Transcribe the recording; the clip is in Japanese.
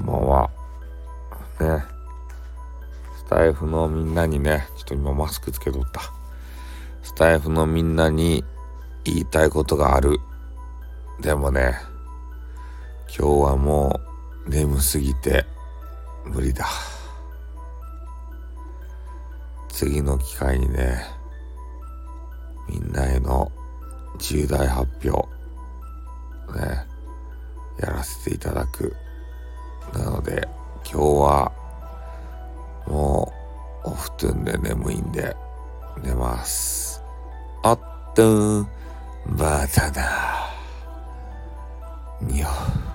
こんばんは。ね。スタイフのみんなにね、ちょっと今マスクつけとった。スタイフのみんなに言いたいことがある。でもね、今日はもう眠すぎて無理だ。次の機会にね、みんなへの重大発表、ね、やらせていただく。は、もう、お布団で眠いんで、寝ます。あっと、バタだ。にょ。